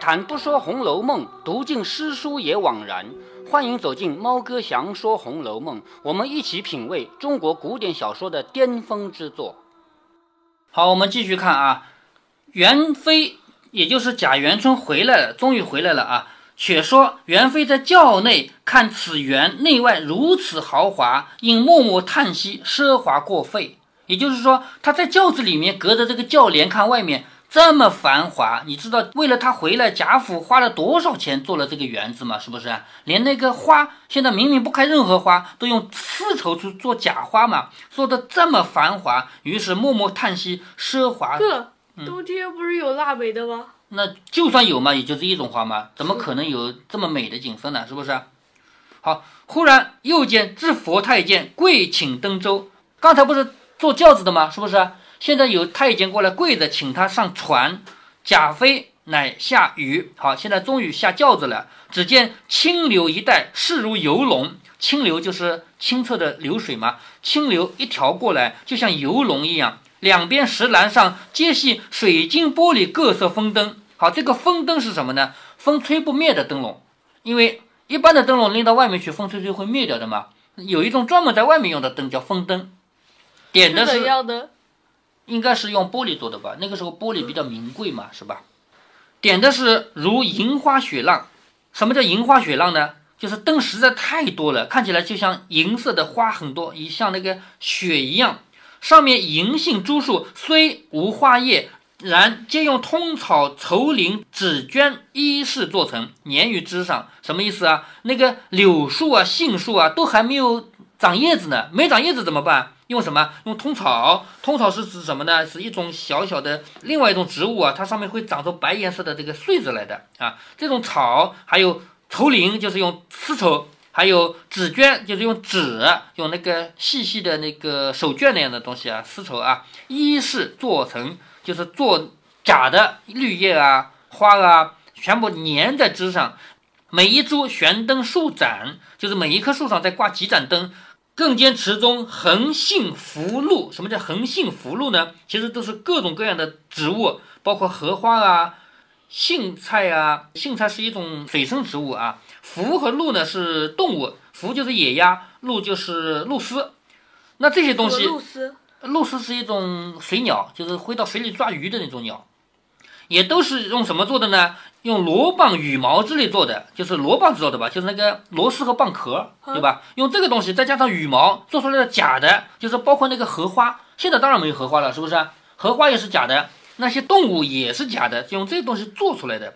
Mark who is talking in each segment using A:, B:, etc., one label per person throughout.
A: 谈不说《红楼梦》，读尽诗书也枉然。欢迎走进猫哥祥说《红楼梦》，我们一起品味中国古典小说的巅峰之作。好，我们继续看啊，元妃，也就是贾元春回来了，终于回来了啊。却说元妃在轿内看此园内外如此豪华，因默默叹息奢华过费。也就是说，她在轿子里面隔着这个轿帘看外面。这么繁华，你知道为了他回来，贾府花了多少钱做了这个园子吗？是不是？连那个花，现在明明不开任何花，都用丝绸去做假花嘛，做的这么繁华，于是默默叹息奢华。
B: 哥，冬天不是有腊梅的吗？
A: 那就算有嘛，也就是一种花嘛，怎么可能有这么美的景色呢？是不是？好，忽然又见知佛太监跪请登舟，刚才不是坐轿子的吗？是不是？现在有太监过来跪着，请他上船。贾妃乃下雨。好，现在终于下轿子了。只见清流一带，势如游龙。清流就是清澈的流水嘛，清流一条过来，就像游龙一样。两边石栏上皆系水晶玻璃各色风灯。好，这个风灯是什么呢？风吹不灭的灯笼。因为一般的灯笼拎到外面去，风吹吹会灭掉的嘛。有一种专门在外面用的灯叫风灯，点的是。应该是用玻璃做的吧？那个时候玻璃比较名贵嘛，是吧？点的是如银花雪浪。什么叫银花雪浪呢？就是灯实在太多了，看起来就像银色的花很多，也像那个雪一样。上面银杏株树虽无花叶，然皆用通草、绸绫、纸绢、衣饰做成，粘于枝上。什么意思啊？那个柳树啊、杏树啊，都还没有长叶子呢，没长叶子怎么办？用什么？用通草。通草是指什么呢？是一种小小的另外一种植物啊，它上面会长出白颜色的这个穗子来的啊。这种草还有绸绫，就是用丝绸；还有纸绢，就是用纸，用那个细细的那个手绢那样的东西啊，丝绸啊。一是做成，就是做假的绿叶啊、花啊，全部粘在枝上。每一株悬灯数盏，就是每一棵树上再挂几盏灯。更兼池中横性福禄，什么叫横性福禄呢？其实都是各种各样的植物，包括荷花啊、荇菜啊。荇菜是一种水生植物啊。福和禄呢是动物，福就是野鸭，鹿就是鹭鸶。那这些东西，
B: 鹭鸶，
A: 鹭鸶是一种水鸟，就是会到水里抓鱼的那种鸟。也都是用什么做的呢？用螺蚌、羽毛之类做的，就是螺蚌知道的吧？就是那个螺丝和蚌壳，对吧？用这个东西再加上羽毛做出来的假的，就是包括那个荷花。现在当然没有荷花了，是不是？荷花也是假的，那些动物也是假的，用这些东西做出来的。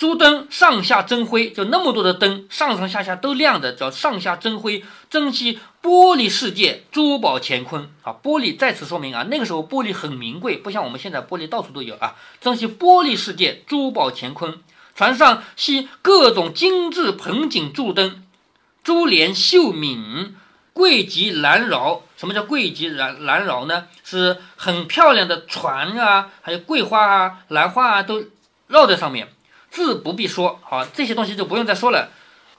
A: 珠灯上下争辉，就那么多的灯，上上下下都亮的，叫上下争辉，珍惜玻璃世界，珠宝乾坤啊！玻璃再次说明啊，那个时候玻璃很名贵，不像我们现在玻璃到处都有啊。珍惜玻璃世界，珠宝乾坤。船上系各种精致盆景柱灯，珠帘绣敏，桂极兰绕。什么叫桂极兰兰绕呢？是很漂亮的船啊，还有桂花啊、兰花啊，都绕在上面。自不必说，好，这些东西就不用再说了。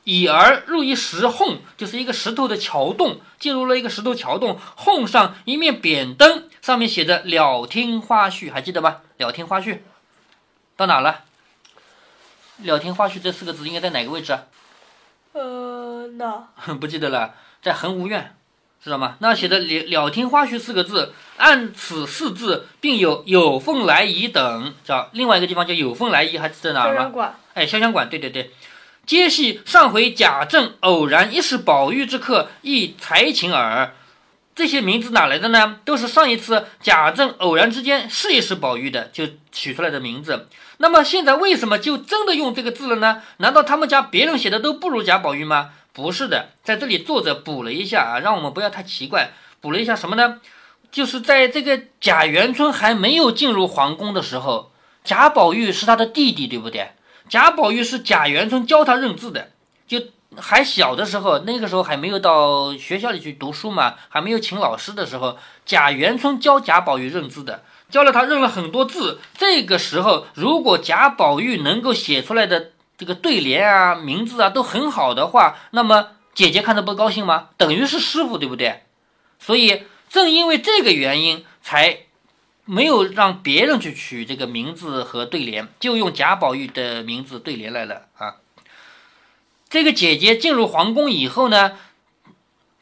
A: 以而入一石缝，就是一个石头的桥洞，进入了一个石头桥洞，缝上一面扁灯，上面写着“了听花絮”，还记得吗？“了听花絮”到哪了？“了听花絮”这四个字应该在哪个位置啊？
B: 呃，那
A: 不记得了，在恒芜院。知道吗？那写的“了了听花絮”四个字，按此四字，并有“有凤来仪”等，叫另外一个地方叫“有凤来仪”，还是在哪儿吗？哎，潇湘馆，对对对，皆系上回贾政偶然一时宝玉之客，亦才情耳。这些名字哪来的呢？都是上一次贾政偶然之间试一试宝玉的，就取出来的名字。那么现在为什么就真的用这个字了呢？难道他们家别人写的都不如贾宝玉吗？不是的，在这里作者补了一下啊，让我们不要太奇怪。补了一下什么呢？就是在这个贾元春还没有进入皇宫的时候，贾宝玉是他的弟弟，对不对？贾宝玉是贾元春教他认字的，就还小的时候，那个时候还没有到学校里去读书嘛，还没有请老师的时候，贾元春教贾宝玉认字的，教了他认了很多字。这个时候，如果贾宝玉能够写出来的。这个对联啊，名字啊都很好的话，那么姐姐看着不高兴吗？等于是师傅，对不对？所以正因为这个原因，才没有让别人去取这个名字和对联，就用贾宝玉的名字对联来了啊。这个姐姐进入皇宫以后呢，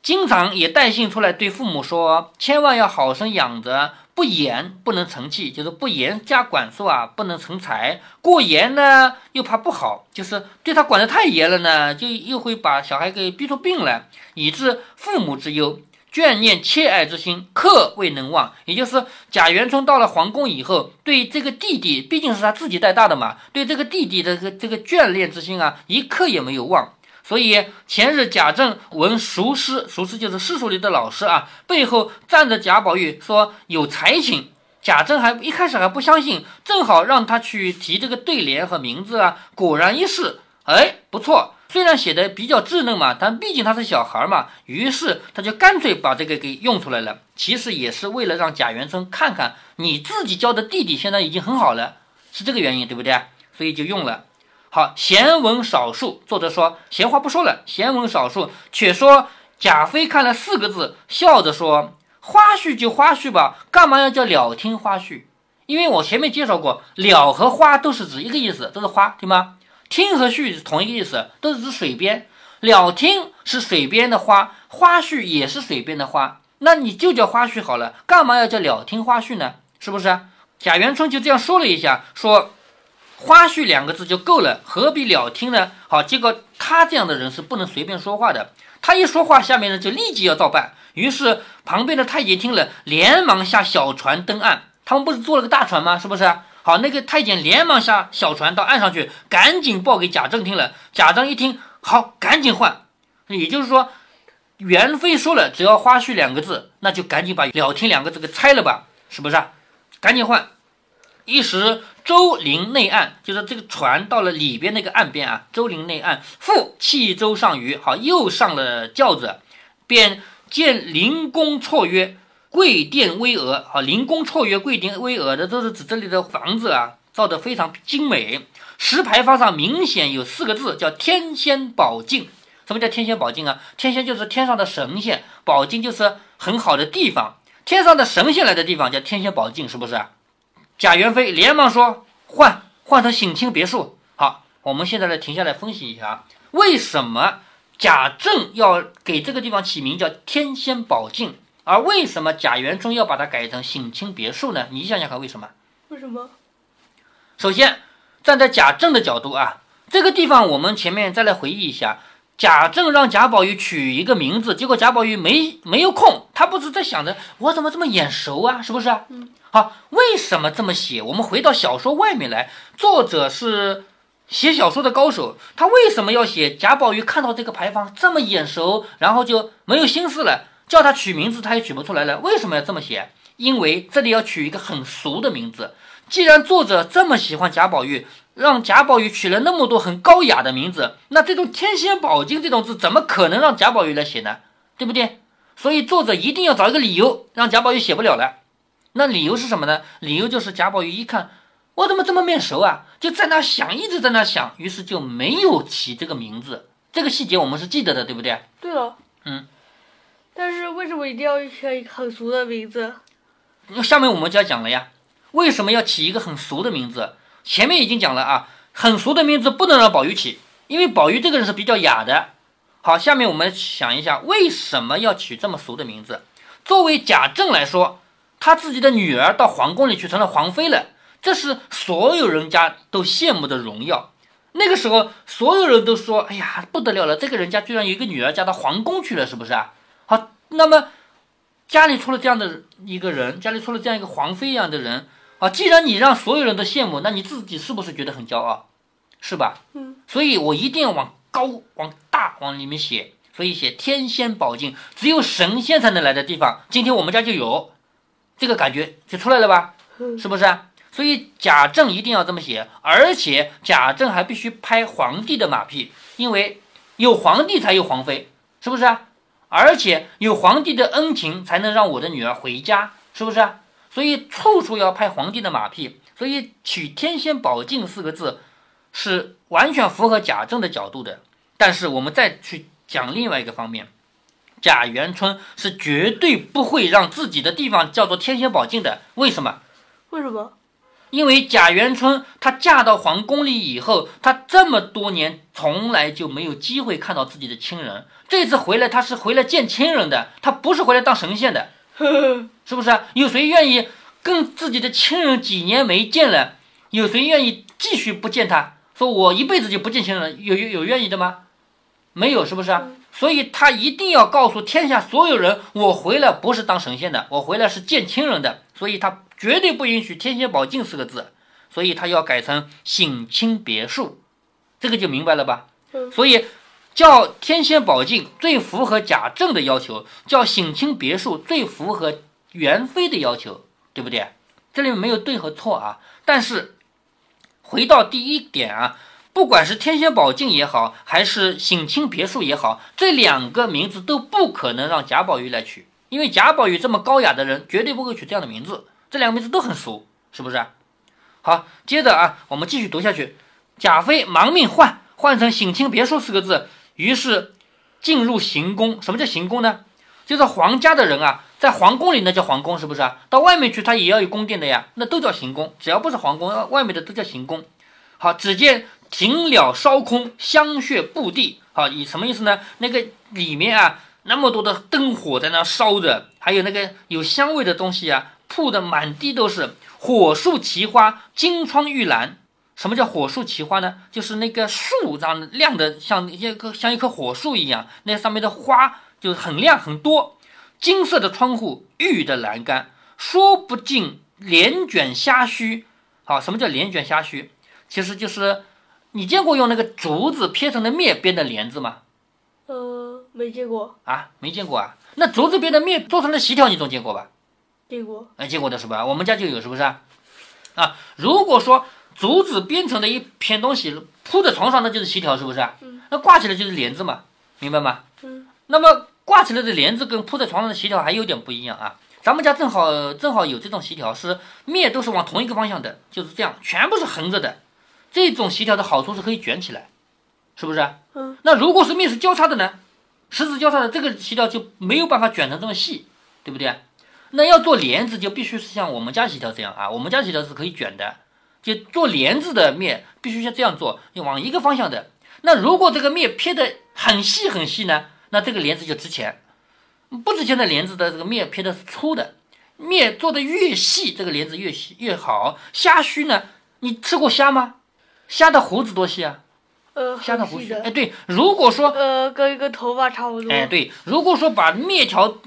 A: 经常也带信出来对父母说，千万要好生养着，不严不能成器，就是不严加管束啊，不能成才；过严呢又怕不好，就是对他管得太严了呢，就又会把小孩给逼出病来，以致父母之忧。眷念切爱之心，刻未能忘。也就是贾元春到了皇宫以后，对这个弟弟，毕竟是他自己带大的嘛，对这个弟弟的这个这个眷恋之心啊，一刻也没有忘。所以前日贾政闻熟师，熟师就是私塾里的老师啊，背后站着贾宝玉说有才情。贾政还一开始还不相信，正好让他去提这个对联和名字啊，果然一试，哎，不错。虽然写的比较稚嫩嘛，但毕竟他是小孩嘛，于是他就干脆把这个给用出来了。其实也是为了让贾元春看看你自己教的弟弟现在已经很好了，是这个原因，对不对？所以就用了。好，闲文少述，作者说闲话不说了，闲文少述，却说贾飞看了四个字，笑着说：“花絮就花絮吧，干嘛要叫了听花絮？因为我前面介绍过，了和花都是指一个意思，都是花，对吗？”听和絮是同一个意思，都是指水边。了听是水边的花，花絮也是水边的花，那你就叫花絮好了，干嘛要叫了听花絮呢？是不是？贾元春就这样说了一下，说花絮两个字就够了，何必了听呢？好，结果他这样的人是不能随便说话的，他一说话，下面人就立即要照办。于是旁边的太监听了，连忙下小船登岸。他们不是坐了个大船吗？是不是？好，那个太监连忙下小船到岸上去，赶紧报给贾政听了。贾政一听，好，赶紧换。也就是说，元妃说了，只要花絮两个字，那就赶紧把了听两个字给拆了吧，是不是？赶紧换。一时周陵内岸，就是这个船到了里边那个岸边啊。周陵内岸，复弃舟上虞，好，又上了轿子，便见灵宫绰约。贵殿巍峨，好，灵宫绰约，贵殿巍峨的都是指这里的房子啊，造的非常精美。石牌坊上明显有四个字，叫天仙宝镜。什么叫天仙宝镜啊？天仙就是天上的神仙，宝镜就是很好的地方。天上的神仙来的地方叫天仙宝镜，是不是？贾元妃连忙说换换成省亲别墅。好，我们现在来停下来分析一下啊，为什么贾政要给这个地方起名叫天仙宝镜？而为什么贾元春要把它改成省亲别墅呢？你想想看，为什么？
B: 为什么？
A: 首先，站在贾政的角度啊，这个地方我们前面再来回忆一下，贾政让贾宝玉取一个名字，结果贾宝玉没没有空，他不是在想着我怎么这么眼熟啊？是不是？
B: 嗯。
A: 好，为什么这么写？我们回到小说外面来，作者是写小说的高手，他为什么要写贾宝玉看到这个牌坊这么眼熟，然后就没有心思了？叫他取名字，他也取不出来了。为什么要这么写？因为这里要取一个很俗的名字。既然作者这么喜欢贾宝玉，让贾宝玉取了那么多很高雅的名字，那这种“天仙宝镜”这种字，怎么可能让贾宝玉来写呢？对不对？所以作者一定要找一个理由，让贾宝玉写不了了。那理由是什么呢？理由就是贾宝玉一看，我怎么这么面熟啊？就在那想，一直在那想，于是就没有起这个名字。这个细节我们是记得的，对不对？
B: 对了。
A: 嗯。
B: 但是为什么一定要起一个很俗的名字？
A: 下面我们就要讲了呀，为什么要起一个很俗的名字？前面已经讲了啊，很俗的名字不能让宝玉起，因为宝玉这个人是比较雅的。好，下面我们想一下，为什么要取这么俗的名字？作为贾政来说，他自己的女儿到皇宫里去成了皇妃了，这是所有人家都羡慕的荣耀。那个时候，所有人都说：“哎呀，不得了了，这个人家居然有一个女儿嫁到皇宫去了，是不是啊？”好，那么家里出了这样的一个人，家里出了这样一个皇妃一样的人啊！既然你让所有人都羡慕，那你自己是不是觉得很骄傲？是吧？
B: 嗯。
A: 所以我一定要往高、往大往里面写，所以写天仙宝镜，只有神仙才能来的地方。今天我们家就有，这个感觉就出来了吧？是不是？所以贾政一定要这么写，而且贾政还必须拍皇帝的马屁，因为有皇帝才有皇妃，是不是啊？而且有皇帝的恩情，才能让我的女儿回家，是不是？所以处处要拍皇帝的马屁。所以取“天仙宝镜”四个字，是完全符合贾政的角度的。但是我们再去讲另外一个方面，贾元春是绝对不会让自己的地方叫做“天仙宝镜”的。为什么？
B: 为什么？
A: 因为贾元春她嫁到皇宫里以后，她这么多年从来就没有机会看到自己的亲人。这次回来，她是回来见亲人的，她不是回来当神仙的，是不是啊？有谁愿意跟自己的亲人几年没见了？有谁愿意继续不见他？说我一辈子就不见亲人，有有有愿意的吗？没有，是不是啊？所以他一定要告诉天下所有人，我回来不是当神仙的，我回来是见亲人的。所以他绝对不允许“天仙宝镜”四个字，所以他要改成“省亲别墅”，这个就明白了吧？所以叫“天仙宝镜”最符合贾政的要求，叫“省亲别墅”最符合元妃的要求，对不对？这里没有对和错啊。但是回到第一点啊。不管是天仙宝镜也好，还是省亲别墅也好，这两个名字都不可能让贾宝玉来取，因为贾宝玉这么高雅的人，绝对不会取这样的名字。这两个名字都很俗，是不是？好，接着啊，我们继续读下去。贾妃忙命换，换成省亲别墅四个字，于是进入行宫。什么叫行宫呢？就是皇家的人啊，在皇宫里那叫皇宫，是不是啊？到外面去他也要有宫殿的呀，那都叫行宫。只要不是皇宫，外面的都叫行宫。好，只见。庭了烧空，香血布地。好，以什么意思呢？那个里面啊，那么多的灯火在那烧着，还有那个有香味的东西啊，铺的满地都是。火树奇花，金窗玉兰。什么叫火树奇花呢？就是那个树这样亮的，像一棵像一棵火树一样，那上面的花就很亮很多。金色的窗户，玉的栏杆，说不尽帘卷虾须。好，什么叫帘卷虾须？其实就是。你见过用那个竹子撇成的面编的帘子吗？
B: 呃，没见过
A: 啊，没见过啊。那竹子编的面做成的席条，你总见过吧？
B: 见过，
A: 哎，见过的是吧？我们家就有，是不是啊？啊，如果说竹子编成的一片东西铺在床上，那就是席条，是不是。那挂起来就是帘子嘛，明白吗？
B: 嗯。
A: 那么挂起来的帘子跟铺在床上的席条还有点不一样啊。咱们家正好正好有这种席条，是面都是往同一个方向的，就是这样，全部是横着的。这种席条的好处是可以卷起来，是不是？
B: 嗯。
A: 那如果是面是交叉的呢？十字交叉的这个席条就没有办法卷成这么细，对不对？那要做帘子就必须是像我们家席条这样啊，我们家席条是可以卷的，就做帘子的面必须像这样做，你往一个方向的。那如果这个面撇的很细很细呢？那这个帘子就值钱。不值钱的帘子的这个面撇的是粗的，面做的越细，这个帘子越细越好。虾须呢？你吃过虾吗？虾的胡子多细啊？
B: 呃，
A: 虾的胡须，哎，对，如果说
B: 呃，跟一个头发差不多。
A: 哎，对，如果说把面条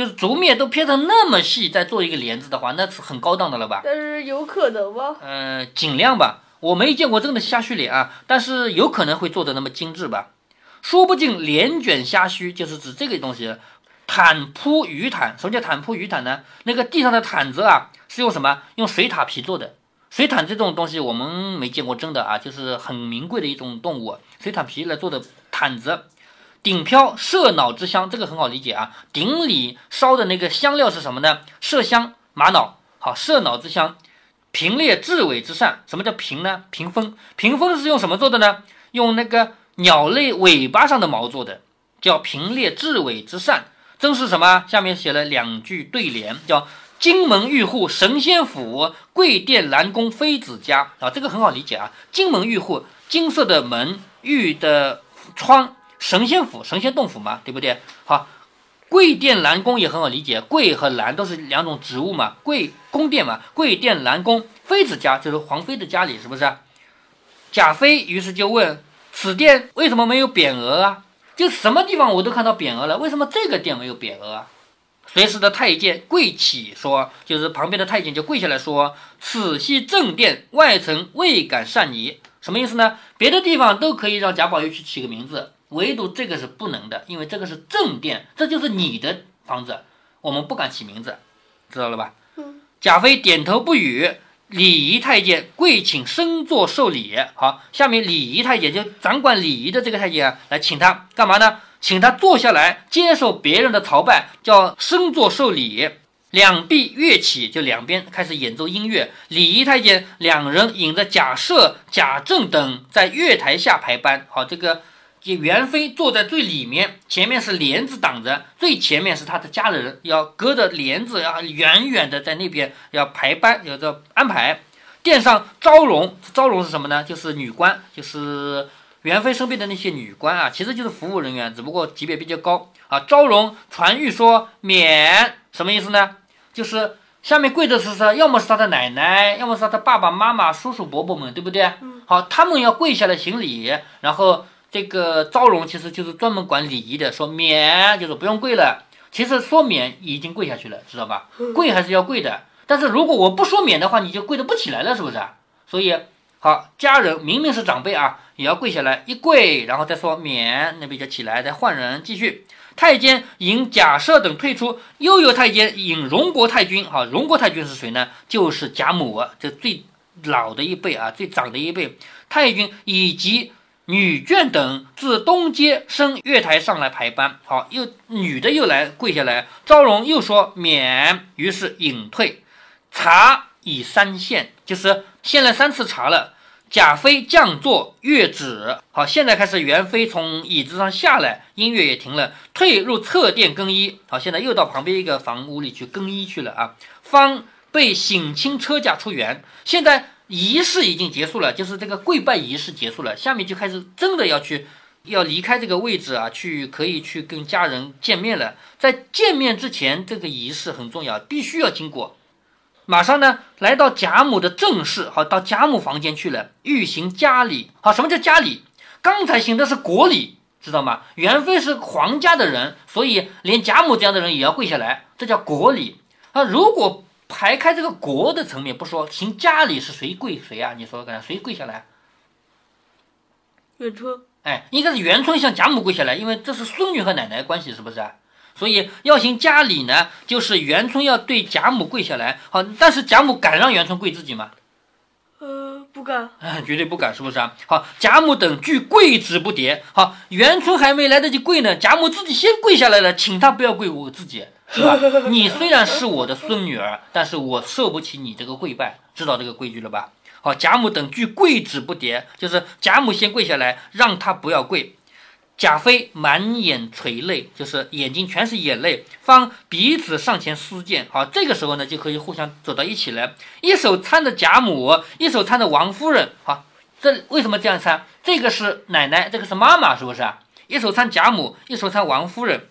A: 就是竹篾都撇成那么细，再做一个帘子的话，那是很高档的了吧？
B: 但是有可能吗？
A: 呃，尽量吧，我没见过真的虾须帘啊，但是有可能会做的那么精致吧。说不定帘卷虾须，就是指这个东西。毯铺鱼毯，什么叫毯铺鱼毯呢？那个地上的毯子啊，是用什么？用水獭皮做的。水獭这种东西我们没见过真的啊，就是很名贵的一种动物，水獭皮来做的毯子。顶飘麝脑之香，这个很好理解啊。顶里烧的那个香料是什么呢？麝香、玛瑙。好，麝脑之香。平列雉尾之扇，什么叫屏呢？屏风。屏风是用什么做的呢？用那个鸟类尾巴上的毛做的，叫平列雉尾之扇。真是什么？下面写了两句对联，叫。金门玉户神仙府，贵殿兰宫妃子家啊，这个很好理解啊。金门玉户，金色的门，玉的窗，神仙府，神仙洞府嘛，对不对？好，贵殿兰宫也很好理解，贵和兰都是两种植物嘛，贵宫殿嘛，贵殿兰宫妃子家就是皇妃的家里，是不是？贾妃于是就问：此殿为什么没有匾额啊？就什么地方我都看到匾额了，为什么这个殿没有匾额啊？随时的太监跪起说，就是旁边的太监就跪下来说：“此系正殿，外臣未敢擅拟。”什么意思呢？别的地方都可以让贾宝玉去起个名字，唯独这个是不能的，因为这个是正殿，这就是你的房子，我们不敢起名字，知道了吧？贾妃点头不语。礼仪太监跪请升座受礼。好，下面礼仪太监就掌管礼仪的这个太监啊，来请他干嘛呢？请他坐下来接受别人的朝拜，叫升座受礼。两臂跃起，就两边开始演奏音乐。礼仪太监两人引着贾赦、贾政等在月台下排班。好，这个这元妃坐在最里面，前面是帘子挡着，最前面是他的家人，要隔着帘子，要远远的在那边要排班，要这安排。殿上昭容，昭容是什么呢？就是女官，就是元妃身边的那些女官啊，其实就是服务人员，只不过级别比较高啊。昭容传谕说免，什么意思呢？就是下面跪着是谁？要么是他的奶奶，要么是他的爸爸妈妈、叔叔伯伯们，对不对？好，他们要跪下来行礼，然后这个昭容其实就是专门管礼仪的，说免就是不用跪了。其实说免已经跪下去了，知道吧？跪还是要跪的。但是如果我不说免的话，你就跪得不起来了，是不是啊？所以好，家人明明是长辈啊，也要跪下来一跪，然后再说免，那边就起来，再换人继续。太监引贾赦等退出，又有太监引荣国太君。哈，荣国太君是谁呢？就是贾母，这最老的一辈啊，最长的一辈太君，以及女眷等自东街升月台上来排班。好，又女的又来跪下来，昭容又说免，于是引退。茶已三献，就是献了三次茶了。贾妃降座，月止。好，现在开始，元妃从椅子上下来，音乐也停了，退入侧殿更衣。好，现在又到旁边一个房屋里去更衣去了啊。方被省亲车驾出园，现在仪式已经结束了，就是这个跪拜仪式结束了，下面就开始真的要去，要离开这个位置啊，去可以去跟家人见面了。在见面之前，这个仪式很重要，必须要经过。马上呢，来到贾母的正室，好，到贾母房间去了，欲行家礼。好，什么叫家礼？刚才行的是国礼，知道吗？元妃是皇家的人，所以连贾母这样的人也要跪下来，这叫国礼。啊，如果排开这个国的层面不说，行家里是谁跪谁啊？你说看，谁跪下来？
B: 元春。
A: 哎，应该是元春向贾母跪下来，因为这是孙女和奶奶关系，是不是啊？所以要行家礼呢，就是元春要对贾母跪下来。好，但是贾母敢让元春跪自己吗？
B: 呃，不敢，
A: 绝对不敢，是不是啊？好，贾母等俱跪止不迭。好，元春还没来得及跪呢，贾母自己先跪下来了，请她不要跪，我自己是吧？你虽然是我的孙女儿，但是我受不起你这个跪拜，知道这个规矩了吧？好，贾母等俱跪止不迭，就是贾母先跪下来，让她不要跪。贾妃满眼垂泪，就是眼睛全是眼泪，方彼此上前私见。好，这个时候呢，就可以互相走到一起来，一手搀着贾母，一手搀着王夫人。好，这为什么这样搀？这个是奶奶，这个是妈妈，是不是？一手搀贾母，一手搀王夫人，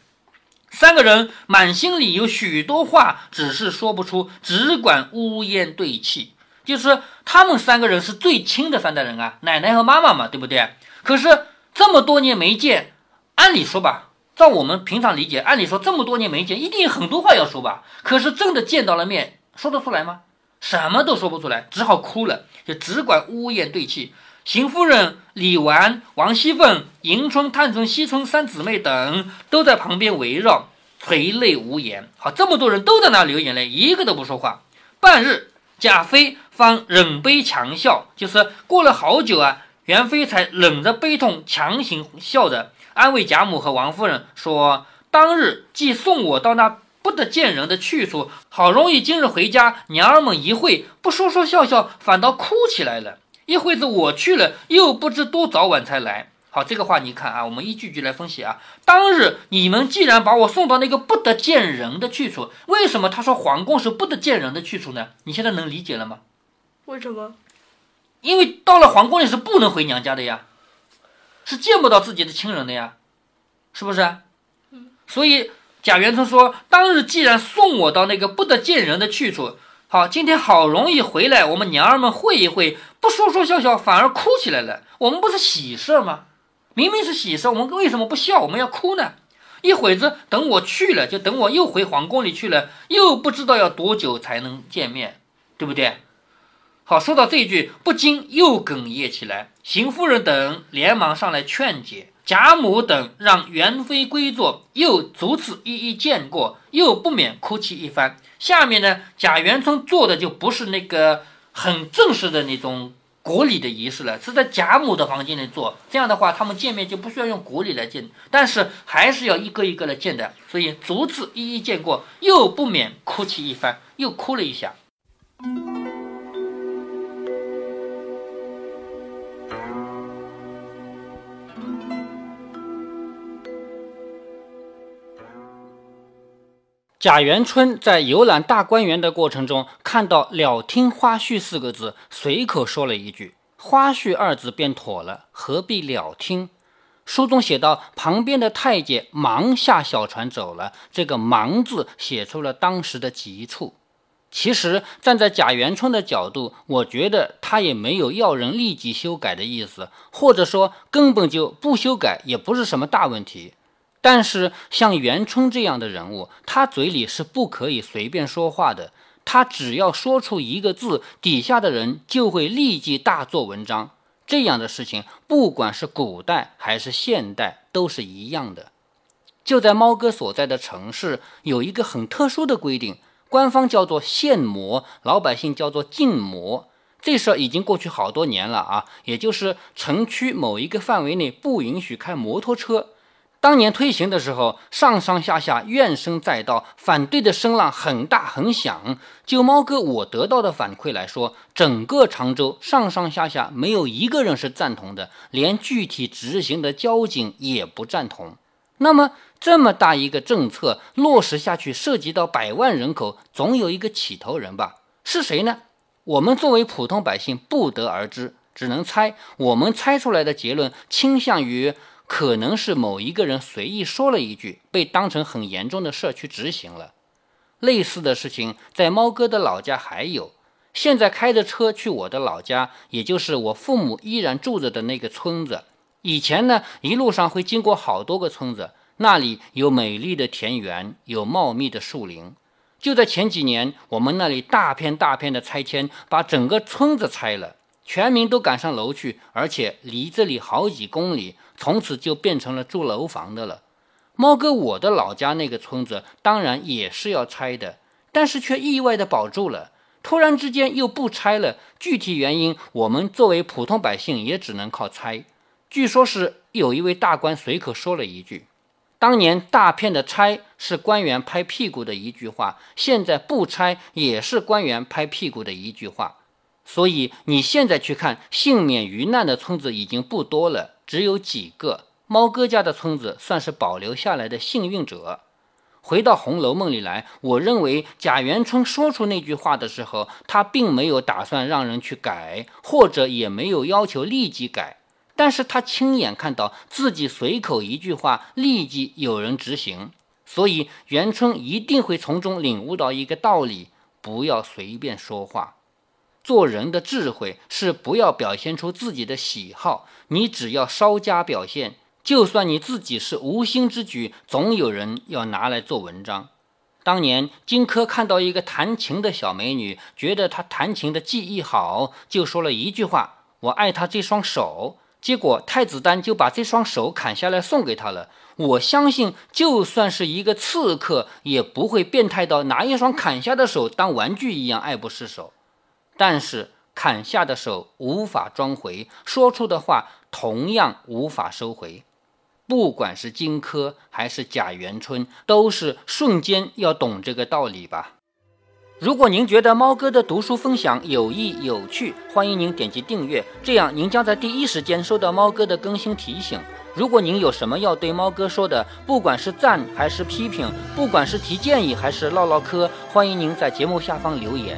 A: 三个人满心里有许多话，只是说不出，只管呜咽对泣。就是他们三个人是最亲的三代人啊，奶奶和妈妈嘛，对不对？可是。这么多年没见，按理说吧，照我们平常理解，按理说这么多年没见，一定有很多话要说吧。可是真的见到了面，说得出来吗？什么都说不出来，只好哭了，就只管呜咽对泣。邢夫人、李纨、王熙凤、迎春、探春、惜春三姊妹等都在旁边围绕，垂泪无言。好，这么多人都在那流眼泪，一个都不说话。半日，贾妃方忍悲强笑，就是过了好久啊。元妃才忍着悲痛，强行笑着安慰贾母和王夫人说：“当日既送我到那不得见人的去处，好容易今日回家，娘儿们一会不说说笑笑，反倒哭起来了。一会子我去了，又不知多早晚才来。好，这个话你看啊，我们一句句来分析啊。当日你们既然把我送到那个不得见人的去处，为什么他说皇宫是不得见人的去处呢？你现在能理解了吗？
B: 为什么？”
A: 因为到了皇宫里是不能回娘家的呀，是见不到自己的亲人的呀，是不是？所以贾元春说：“当日既然送我到那个不得见人的去处，好，今天好容易回来，我们娘儿们会一会，不说说笑笑，反而哭起来了。我们不是喜事吗？明明是喜事，我们为什么不笑？我们要哭呢？一会子等我去了，就等我又回皇宫里去了，又不知道要多久才能见面，对不对？”好，说到这一句，不禁又哽咽起来。邢夫人等连忙上来劝解，贾母等让元妃归坐，又逐次一一见过，又不免哭泣一番。下面呢，贾元春做的就不是那个很正式的那种国礼的仪式了，是在贾母的房间里做。这样的话，他们见面就不需要用国礼来见，但是还是要一个一个来见的。所以逐次一一见过，又不免哭泣一番，又哭了一下。贾元春在游览大观园的过程中，看到“了听花絮”四个字，随口说了一句：“花絮二字便妥了，何必了听？”书中写到，旁边的太监忙下小船走了，这个“忙”字写出了当时的急促。其实站在贾元春的角度，我觉得他也没有要人立即修改的意思，或者说根本就不修改，也不是什么大问题。但是像元春这样的人物，他嘴里是不可以随便说话的。他只要说出一个字，底下的人就会立即大做文章。这样的事情，不管是古代还是现代，都是一样的。就在猫哥所在的城市，有一个很特殊的规定，官方叫做限摩，老百姓叫做禁摩。这事儿已经过去好多年了啊，也就是城区某一个范围内不允许开摩托车。当年推行的时候，上上下下怨声载道，反对的声浪很大很响。就猫哥我得到的反馈来说，整个常州上上下下没有一个人是赞同的，连具体执行的交警也不赞同。那么这么大一个政策落实下去，涉及到百万人口，总有一个起头人吧？是谁呢？我们作为普通百姓不得而知，只能猜。我们猜出来的结论倾向于。可能是某一个人随意说了一句，被当成很严重的事去执行了。类似的事情在猫哥的老家还有。现在开着车去我的老家，也就是我父母依然住着的那个村子。以前呢，一路上会经过好多个村子，那里有美丽的田园，有茂密的树林。就在前几年，我们那里大片大片的拆迁，把整个村子拆了。全民都赶上楼去，而且离这里好几公里，从此就变成了住楼房的了。猫哥，我的老家那个村子当然也是要拆的，但是却意外的保住了。突然之间又不拆了，具体原因我们作为普通百姓也只能靠猜。据说是有一位大官随口说了一句：“当年大片的拆是官员拍屁股的一句话，现在不拆也是官员拍屁股的一句话。”所以你现在去看，幸免于难的村子已经不多了，只有几个。猫哥家的村子算是保留下来的幸运者。回到《红楼梦》里来，我认为贾元春说出那句话的时候，他并没有打算让人去改，或者也没有要求立即改，但是他亲眼看到自己随口一句话，立即有人执行，所以元春一定会从中领悟到一个道理：不要随便说话。做人的智慧是不要表现出自己的喜好，你只要稍加表现，就算你自己是无心之举，总有人要拿来做文章。当年荆轲看到一个弹琴的小美女，觉得她弹琴的技艺好，就说了一句话：“我爱她这双手。”结果太子丹就把这双手砍下来送给她了。我相信，就算是一个刺客，也不会变态到拿一双砍下的手当玩具一样爱不释手。但是砍下的手无法装回，说出的话同样无法收回。不管是荆轲还是贾元春，都是瞬间要懂这个道理吧。如果您觉得猫哥的读书分享有益有趣，欢迎您点击订阅，这样您将在第一时间收到猫哥的更新提醒。如果您有什么要对猫哥说的，不管是赞还是批评，不管是提建议还是唠唠嗑，欢迎您在节目下方留言。